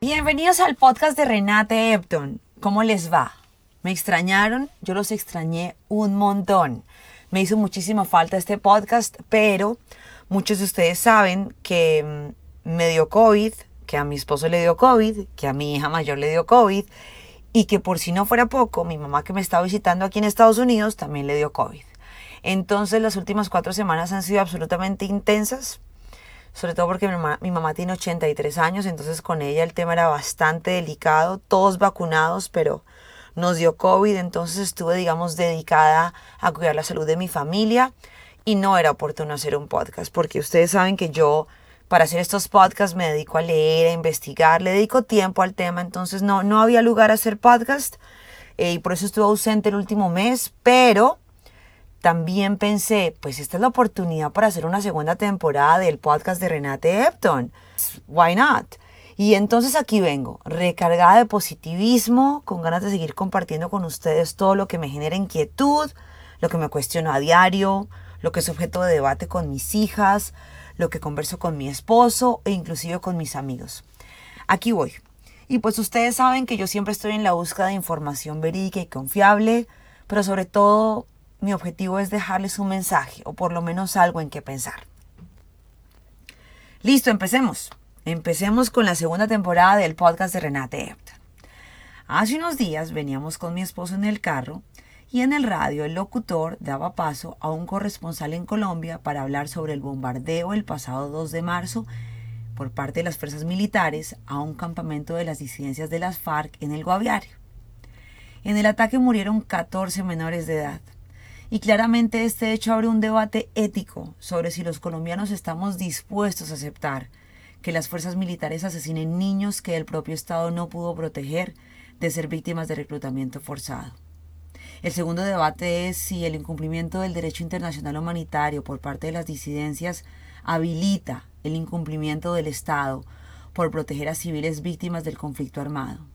Bienvenidos al podcast de Renate Epton. ¿Cómo les va? ¿Me extrañaron? Yo los extrañé un montón. Me hizo muchísima falta este podcast, pero muchos de ustedes saben que mm, me dio COVID, que a mi esposo le dio COVID, que a mi hija mayor le dio COVID y que por si no fuera poco, mi mamá que me está visitando aquí en Estados Unidos también le dio COVID. Entonces las últimas cuatro semanas han sido absolutamente intensas sobre todo porque mi mamá, tiene 83 años, entonces con ella el tema era bastante delicado, todos vacunados, pero nos dio COVID, entonces estuve, digamos, dedicada a cuidar la salud de mi familia y no era oportuno hacer un podcast, porque ustedes saben que yo para hacer estos podcasts me dedico a leer, a investigar, le dedico tiempo al tema, entonces no, no había lugar a hacer podcast eh, y por eso estuve ausente el último mes, pero también pensé, pues esta es la oportunidad para hacer una segunda temporada del podcast de Renate Epton. Why not? Y entonces aquí vengo, recargada de positivismo, con ganas de seguir compartiendo con ustedes todo lo que me genera inquietud, lo que me cuestiono a diario, lo que es objeto de debate con mis hijas, lo que converso con mi esposo e inclusive con mis amigos. Aquí voy. Y pues ustedes saben que yo siempre estoy en la búsqueda de información verídica y confiable, pero sobre todo mi objetivo es dejarles un mensaje o por lo menos algo en que pensar. Listo, empecemos. Empecemos con la segunda temporada del podcast de Renate Epton. Hace unos días veníamos con mi esposo en el carro y en el radio el locutor daba paso a un corresponsal en Colombia para hablar sobre el bombardeo el pasado 2 de marzo por parte de las fuerzas militares a un campamento de las disidencias de las FARC en el Guaviario. En el ataque murieron 14 menores de edad. Y claramente este hecho abre un debate ético sobre si los colombianos estamos dispuestos a aceptar que las fuerzas militares asesinen niños que el propio Estado no pudo proteger de ser víctimas de reclutamiento forzado. El segundo debate es si el incumplimiento del derecho internacional humanitario por parte de las disidencias habilita el incumplimiento del Estado por proteger a civiles víctimas del conflicto armado.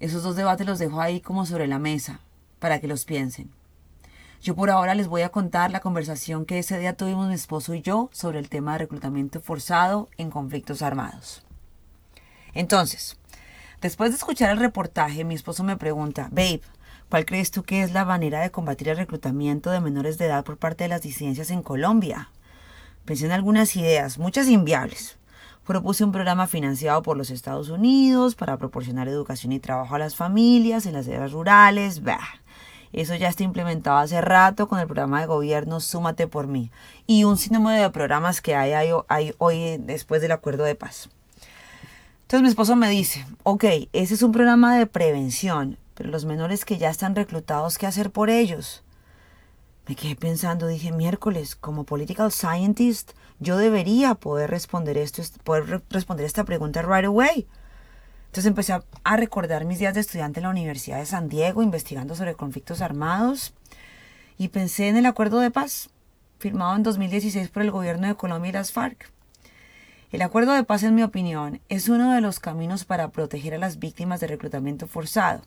Esos dos debates los dejo ahí como sobre la mesa para que los piensen. Yo por ahora les voy a contar la conversación que ese día tuvimos mi esposo y yo sobre el tema de reclutamiento forzado en conflictos armados. Entonces, después de escuchar el reportaje, mi esposo me pregunta, Babe, ¿cuál crees tú que es la manera de combatir el reclutamiento de menores de edad por parte de las disidencias en Colombia? Pensé en algunas ideas, muchas inviables. Propuse un programa financiado por los Estados Unidos para proporcionar educación y trabajo a las familias en las áreas rurales. Bah. Eso ya está implementado hace rato con el programa de gobierno Súmate por mí y un sinnúmero de programas que hay, hay, hoy después del acuerdo de paz. Entonces mi esposo me dice, ok, ese es un programa de prevención, pero los menores que ya están reclutados, ¿qué hacer por ellos? Me quedé pensando, dije, miércoles, como political scientist, yo debería poder responder esto, poder responder esta pregunta right away. Entonces empecé a, recordar mis días de estudiante en la Universidad de San Diego, investigando sobre conflictos armados, y pensé en el acuerdo de paz firmado en 2016 por el gobierno de Colombia y las FARC. El acuerdo de paz, en mi opinión, es uno de los caminos para proteger a las víctimas de reclutamiento forzado.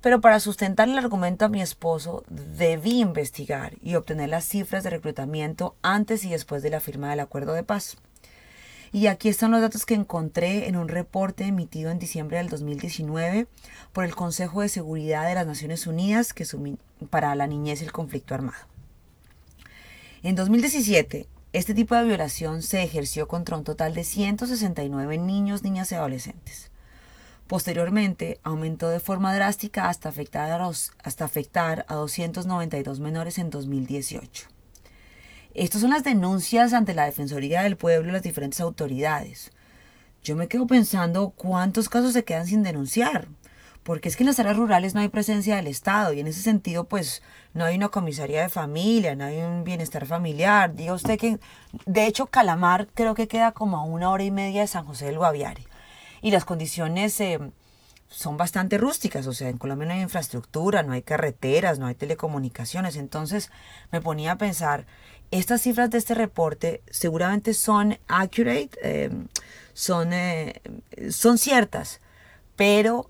Pero para sustentar el argumento a mi esposo, debí investigar y obtener las cifras de reclutamiento antes y después de la firma del acuerdo de paz. Y aquí están los datos que encontré en un reporte emitido en diciembre del 2019 por el Consejo de Seguridad de las Naciones Unidas que para la niñez y el conflicto armado. En 2017, este tipo de violación se ejerció contra un total de 169 niños, niñas y adolescentes. Posteriormente, aumentó de forma drástica hasta afectar a, hasta afectar a 292 menores en 2018. Estas son las denuncias ante la Defensoría del Pueblo y las diferentes autoridades. Yo me quedo pensando cuántos casos se quedan sin denunciar, porque es que en las áreas rurales no hay presencia del Estado y en ese sentido pues no hay una comisaría de familia, no hay un bienestar familiar. Diga usted que, de hecho, Calamar creo que queda como a una hora y media de San José del Guaviare y las condiciones eh, son bastante rústicas, o sea, en Colombia no hay infraestructura, no hay carreteras, no hay telecomunicaciones, entonces me ponía a pensar, estas cifras de este reporte seguramente son accurate, em, son, eh, son ciertas, pero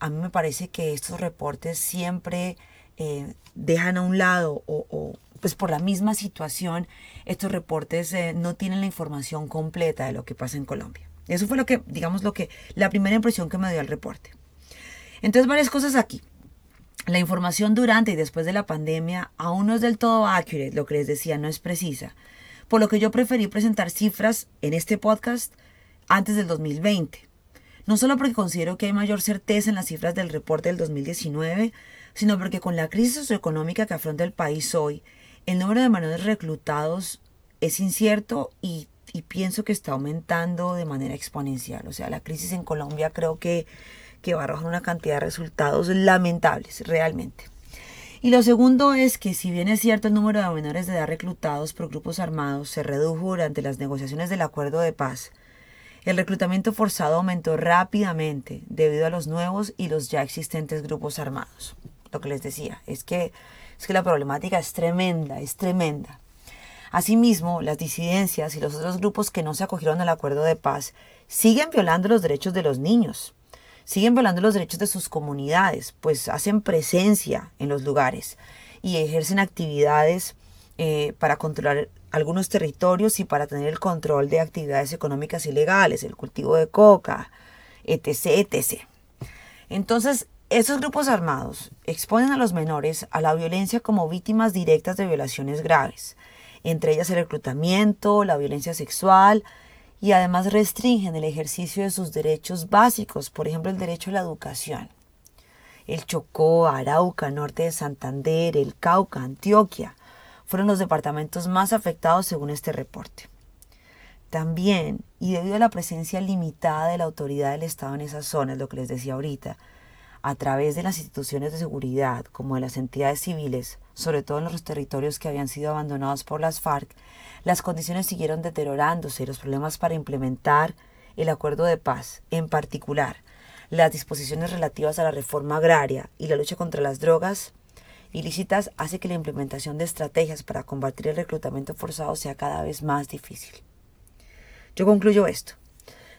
a mí me parece que estos reportes siempre eh, dejan a un lado o, pues por la misma situación, estos reportes eh, no tienen la información completa de lo que pasa en Colombia. Eso fue lo que, digamos, lo que, la primera impresión que me dio el reporte. Entonces, varias cosas aquí. La información durante y después de la pandemia aún no es del todo accurate, lo que les decía, no es precisa. Por lo que yo preferí presentar cifras en este podcast antes del 2020. No solo porque considero que hay mayor certeza en las cifras del reporte del 2019, sino porque con la crisis socioeconómica que afronta el país hoy, el número de menores reclutados es incierto y, pienso que está aumentando de manera exponencial. O sea, la crisis en Colombia creo que, que va a arrojar una cantidad de resultados lamentables, realmente. Y lo segundo es que si bien es cierto el número de menores de edad reclutados por grupos armados se redujo durante las negociaciones del acuerdo de paz, el reclutamiento forzado aumentó rápidamente debido a los nuevos y los ya existentes grupos armados. Lo que les decía es que es que la problemática es tremenda, es tremenda. Asimismo, las disidencias y los otros grupos que no se acogieron al acuerdo de paz siguen violando los derechos de los niños, siguen violando los derechos de sus comunidades, pues hacen presencia en los lugares y ejercen actividades eh, para controlar algunos territorios y para tener el control de actividades económicas ilegales, el cultivo de coca, etc. etc. Entonces, esos grupos armados exponen a los menores a la violencia como víctimas directas de violaciones graves, entre ellas el reclutamiento, la violencia sexual, y además restringen el ejercicio de sus derechos básicos, por ejemplo el derecho a la educación. El Chocó, Arauca, norte de Santander, el Cauca, Antioquia, fueron los departamentos más afectados según este reporte. También, y debido a la presencia limitada de la autoridad del Estado en esas zonas, lo que les decía ahorita, a través de las instituciones de seguridad como de las entidades civiles, sobre todo en los territorios que habían sido abandonados por las FARC, las condiciones siguieron deteriorándose y los problemas para implementar el acuerdo de paz, en particular las disposiciones relativas a la reforma agraria y la lucha contra las drogas ilícitas, hace que la implementación de estrategias para combatir el reclutamiento forzado sea cada vez más difícil. Yo concluyo esto.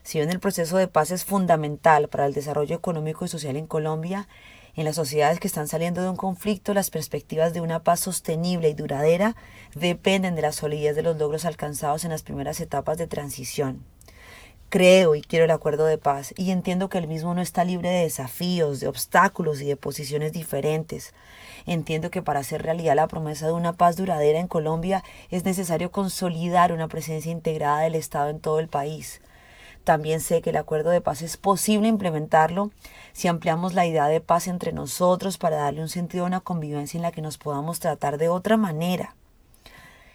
Si bien el proceso de paz es fundamental para el desarrollo económico y social en Colombia, en las sociedades que están saliendo de un conflicto, las perspectivas de una paz sostenible y duradera dependen de la solidez de los logros alcanzados en las primeras etapas de transición. Creo y quiero el acuerdo de paz y entiendo que el mismo no está libre de desafíos, de obstáculos y de posiciones diferentes. Entiendo que para hacer realidad la promesa de una paz duradera en Colombia es necesario consolidar una presencia integrada del Estado en todo el país. También sé que el acuerdo de paz es posible implementarlo si ampliamos la idea de paz entre nosotros para darle un sentido a una convivencia en la que nos podamos tratar de otra manera.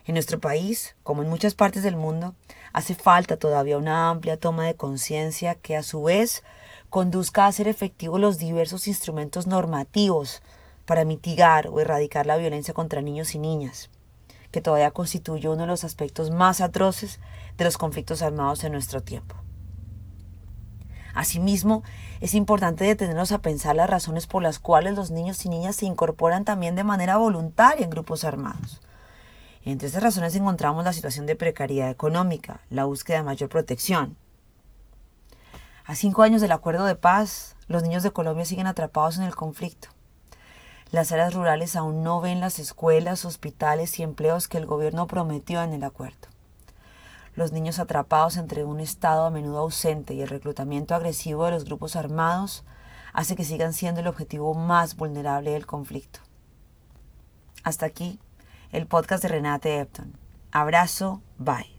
En nuestro país, como en muchas partes del mundo, hace falta todavía una amplia toma de conciencia que a su vez conduzca a hacer efectivos los diversos instrumentos normativos para mitigar o erradicar la violencia contra niños y niñas, que todavía constituye uno de los aspectos más atroces de los conflictos armados en nuestro tiempo. Asimismo, es importante detenernos a pensar las razones por las cuales los niños y niñas se incorporan también de manera voluntaria en grupos armados. Entre estas razones encontramos la situación de precariedad económica, la búsqueda de mayor protección. A cinco años del acuerdo de paz, los niños de Colombia siguen atrapados en el conflicto. Las áreas rurales aún no ven las escuelas, hospitales y empleos que el gobierno prometió en el acuerdo los niños atrapados entre un Estado a menudo ausente y el reclutamiento agresivo de los grupos armados hace que sigan siendo el objetivo más vulnerable del conflicto. Hasta aquí el podcast de Renate Epton. Abrazo, bye.